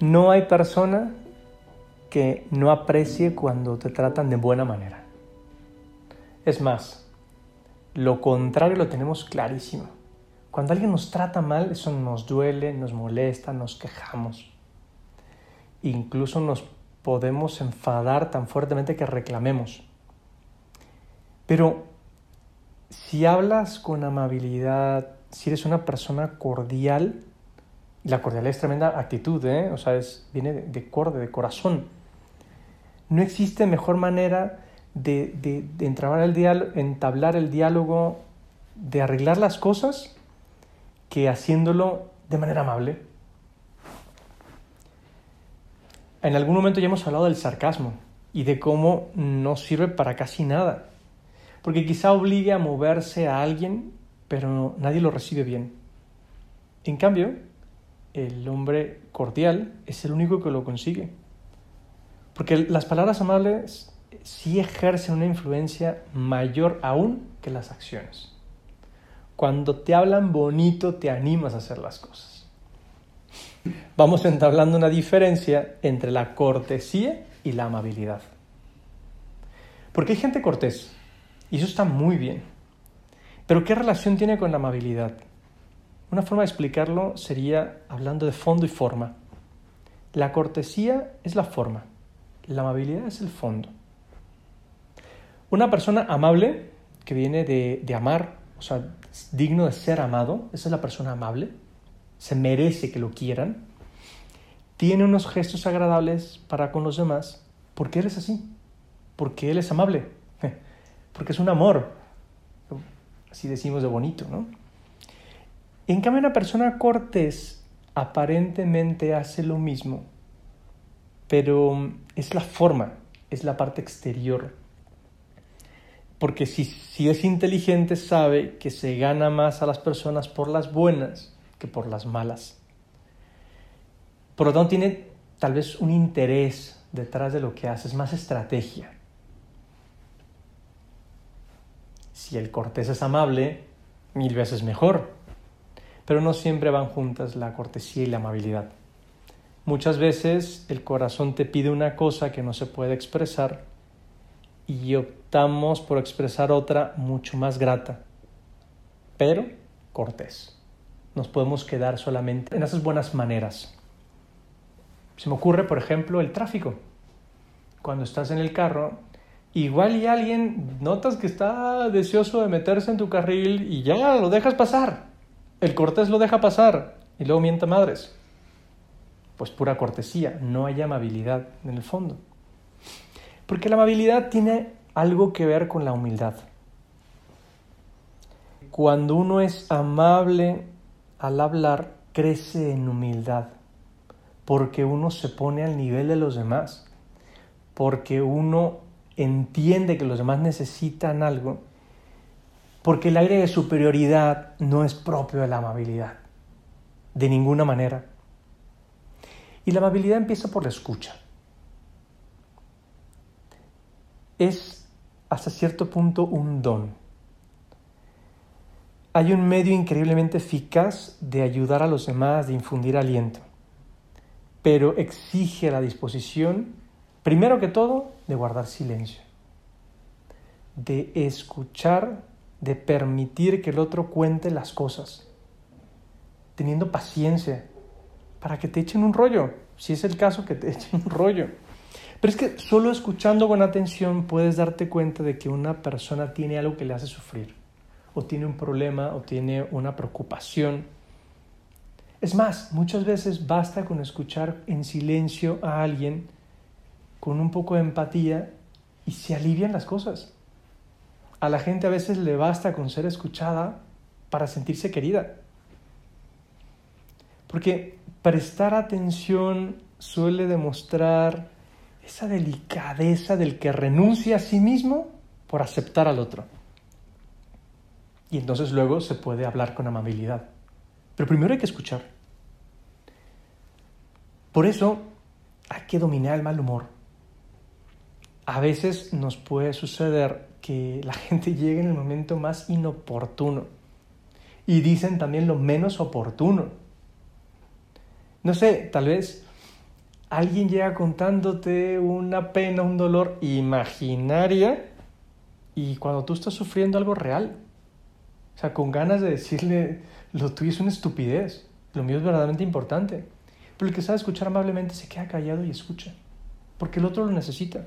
No hay persona que no aprecie cuando te tratan de buena manera. Es más, lo contrario lo tenemos clarísimo. Cuando alguien nos trata mal, eso nos duele, nos molesta, nos quejamos. Incluso nos podemos enfadar tan fuertemente que reclamemos. Pero si hablas con amabilidad, si eres una persona cordial, la cordialidad es tremenda actitud, ¿eh? o sea, es, viene de, de corde, de corazón. No existe mejor manera de, de, de el entablar el diálogo, de arreglar las cosas, que haciéndolo de manera amable. En algún momento ya hemos hablado del sarcasmo y de cómo no sirve para casi nada, porque quizá obligue a moverse a alguien, pero nadie lo recibe bien. En cambio, el hombre cordial es el único que lo consigue. Porque las palabras amables sí ejercen una influencia mayor aún que las acciones. Cuando te hablan bonito te animas a hacer las cosas. Vamos entablando una diferencia entre la cortesía y la amabilidad. Porque hay gente cortés, y eso está muy bien. Pero ¿qué relación tiene con la amabilidad? Una forma de explicarlo sería hablando de fondo y forma. La cortesía es la forma, la amabilidad es el fondo. Una persona amable, que viene de, de amar, o sea, digno de ser amado, esa es la persona amable, se merece que lo quieran, tiene unos gestos agradables para con los demás, porque él es así, porque él es amable, porque es un amor, así decimos de bonito, ¿no? En cambio, una persona cortés aparentemente hace lo mismo, pero es la forma, es la parte exterior. Porque si, si es inteligente sabe que se gana más a las personas por las buenas que por las malas. Por lo tanto, tiene tal vez un interés detrás de lo que hace, es más estrategia. Si el cortés es amable, mil veces mejor pero no siempre van juntas la cortesía y la amabilidad. Muchas veces el corazón te pide una cosa que no se puede expresar y optamos por expresar otra mucho más grata, pero cortés. Nos podemos quedar solamente en esas buenas maneras. Se me ocurre, por ejemplo, el tráfico. Cuando estás en el carro, igual y alguien notas que está deseoso de meterse en tu carril y ya lo dejas pasar. El cortés lo deja pasar y luego miente madres. Pues pura cortesía, no hay amabilidad en el fondo. Porque la amabilidad tiene algo que ver con la humildad. Cuando uno es amable al hablar, crece en humildad, porque uno se pone al nivel de los demás, porque uno entiende que los demás necesitan algo porque el aire de superioridad no es propio de la amabilidad, de ninguna manera. Y la amabilidad empieza por la escucha. Es hasta cierto punto un don. Hay un medio increíblemente eficaz de ayudar a los demás, de infundir aliento, pero exige la disposición, primero que todo, de guardar silencio, de escuchar de permitir que el otro cuente las cosas, teniendo paciencia para que te echen un rollo, si es el caso que te echen un rollo. Pero es que solo escuchando con atención puedes darte cuenta de que una persona tiene algo que le hace sufrir, o tiene un problema, o tiene una preocupación. Es más, muchas veces basta con escuchar en silencio a alguien con un poco de empatía y se alivian las cosas. A la gente a veces le basta con ser escuchada para sentirse querida. Porque prestar atención suele demostrar esa delicadeza del que renuncia a sí mismo por aceptar al otro. Y entonces luego se puede hablar con amabilidad. Pero primero hay que escuchar. Por eso hay que dominar el mal humor. A veces nos puede suceder que la gente llegue en el momento más inoportuno. Y dicen también lo menos oportuno. No sé, tal vez alguien llega contándote una pena, un dolor imaginaria y cuando tú estás sufriendo algo real. O sea, con ganas de decirle, lo tuyo es una estupidez, lo mío es verdaderamente importante. Pero el que sabe escuchar amablemente se queda callado y escucha, porque el otro lo necesita.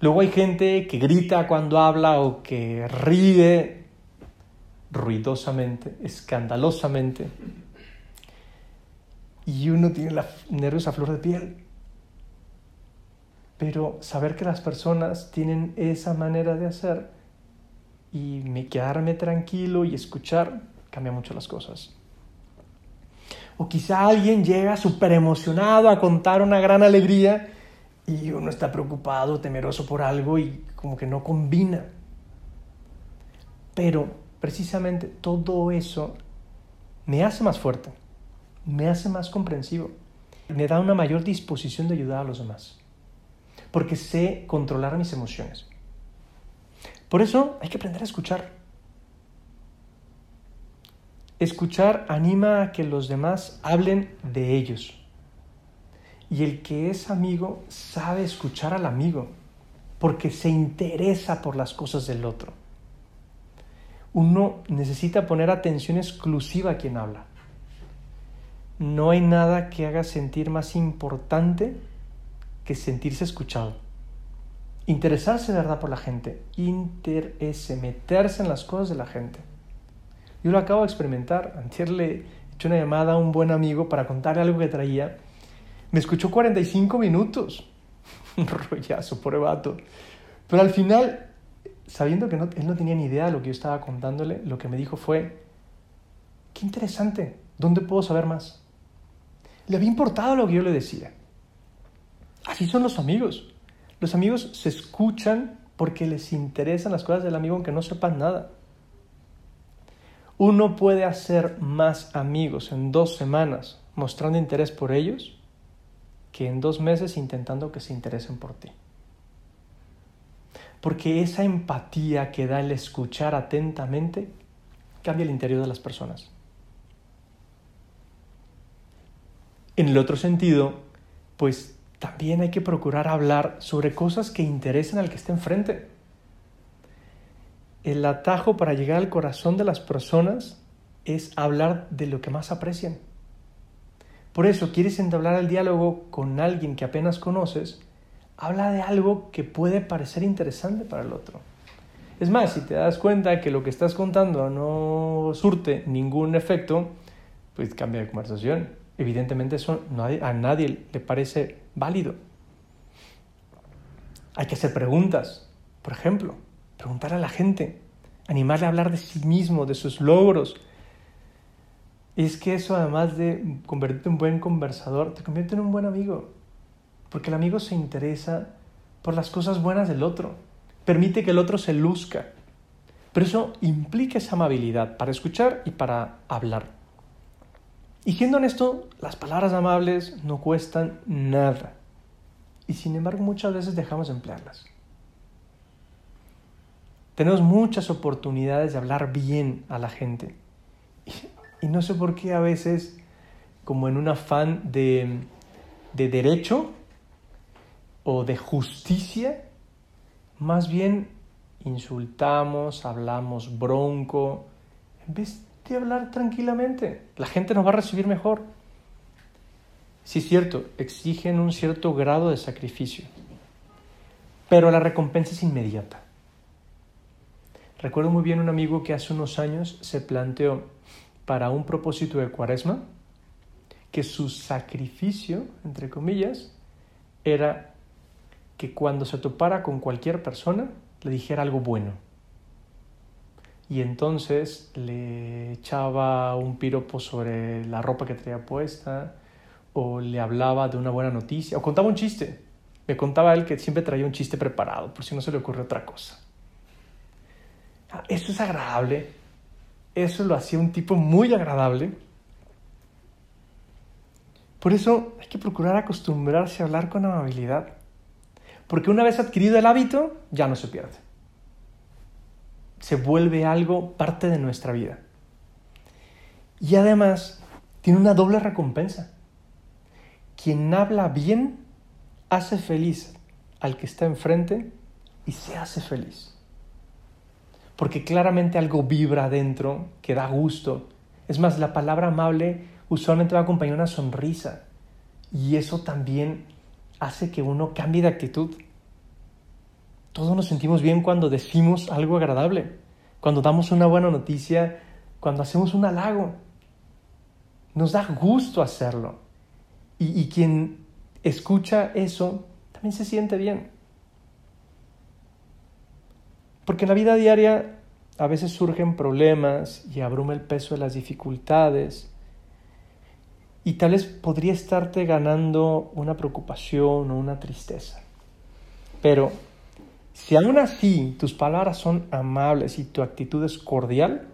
Luego hay gente que grita cuando habla o que ríe ruidosamente, escandalosamente. Y uno tiene los nervios a flor de piel. Pero saber que las personas tienen esa manera de hacer y me quedarme tranquilo y escuchar cambia mucho las cosas. O quizá alguien llega súper emocionado a contar una gran alegría y uno está preocupado, temeroso por algo y como que no combina. Pero precisamente todo eso me hace más fuerte, me hace más comprensivo, me da una mayor disposición de ayudar a los demás, porque sé controlar mis emociones. Por eso hay que aprender a escuchar. Escuchar anima a que los demás hablen de ellos y el que es amigo sabe escuchar al amigo porque se interesa por las cosas del otro. Uno necesita poner atención exclusiva a quien habla. No hay nada que haga sentir más importante que sentirse escuchado. Interesarse de verdad por la gente, interese, meterse en las cosas de la gente. Yo lo acabo de experimentar. Antes le he hecho una llamada a un buen amigo para contarle algo que traía me escuchó 45 minutos. Un rollazo, por vato. Pero al final, sabiendo que él no tenía ni idea de lo que yo estaba contándole, lo que me dijo fue, qué interesante, ¿dónde puedo saber más? Le había importado lo que yo le decía. Así son los amigos. Los amigos se escuchan porque les interesan las cosas del amigo aunque no sepan nada. Uno puede hacer más amigos en dos semanas mostrando interés por ellos que en dos meses intentando que se interesen por ti. Porque esa empatía que da el escuchar atentamente cambia el interior de las personas. En el otro sentido, pues también hay que procurar hablar sobre cosas que interesen al que esté enfrente. El atajo para llegar al corazón de las personas es hablar de lo que más aprecian. Por eso, quieres entablar el diálogo con alguien que apenas conoces, habla de algo que puede parecer interesante para el otro. Es más, si te das cuenta que lo que estás contando no surte ningún efecto, pues cambia de conversación. Evidentemente eso a nadie le parece válido. Hay que hacer preguntas, por ejemplo, preguntar a la gente, animarle a hablar de sí mismo, de sus logros, es que eso, además de convertirte en un buen conversador, te convierte en un buen amigo. Porque el amigo se interesa por las cosas buenas del otro. Permite que el otro se luzca. Pero eso implica esa amabilidad para escuchar y para hablar. Y siendo honesto, las palabras amables no cuestan nada. Y sin embargo muchas veces dejamos de emplearlas. Tenemos muchas oportunidades de hablar bien a la gente. Y no sé por qué a veces, como en un afán de, de derecho o de justicia, más bien insultamos, hablamos bronco, en vez de hablar tranquilamente. La gente nos va a recibir mejor. Sí cierto, exigen un cierto grado de sacrificio, pero la recompensa es inmediata. Recuerdo muy bien un amigo que hace unos años se planteó, para un propósito de cuaresma, que su sacrificio, entre comillas, era que cuando se topara con cualquier persona, le dijera algo bueno. Y entonces le echaba un piropo sobre la ropa que traía puesta, o le hablaba de una buena noticia, o contaba un chiste. Me contaba él que siempre traía un chiste preparado, por si no se le ocurre otra cosa. Ah, eso es agradable, eso lo hacía un tipo muy agradable. Por eso hay que procurar acostumbrarse a hablar con amabilidad. Porque una vez adquirido el hábito, ya no se pierde. Se vuelve algo parte de nuestra vida. Y además tiene una doble recompensa. quien habla bien hace feliz al que está enfrente y se hace feliz. Porque claramente algo vibra adentro que da gusto. Es más, la palabra amable usualmente va a acompañar una sonrisa. Y eso también hace que uno cambie de actitud. Todos nos sentimos bien cuando decimos algo agradable, cuando damos una buena noticia, cuando hacemos un halago. Nos da gusto hacerlo. Y, y quien escucha eso también se siente bien. Porque en la vida diaria a veces surgen problemas y abruma el peso de las dificultades. Y tal vez podría estarte ganando una preocupación o una tristeza. Pero si aún así tus palabras son amables y tu actitud es cordial,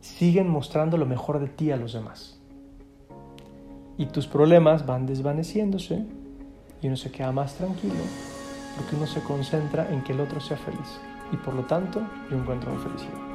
siguen mostrando lo mejor de ti a los demás. Y tus problemas van desvaneciéndose y uno se queda más tranquilo porque uno se concentra en que el otro sea feliz y por lo tanto yo encuentro mi felicidad.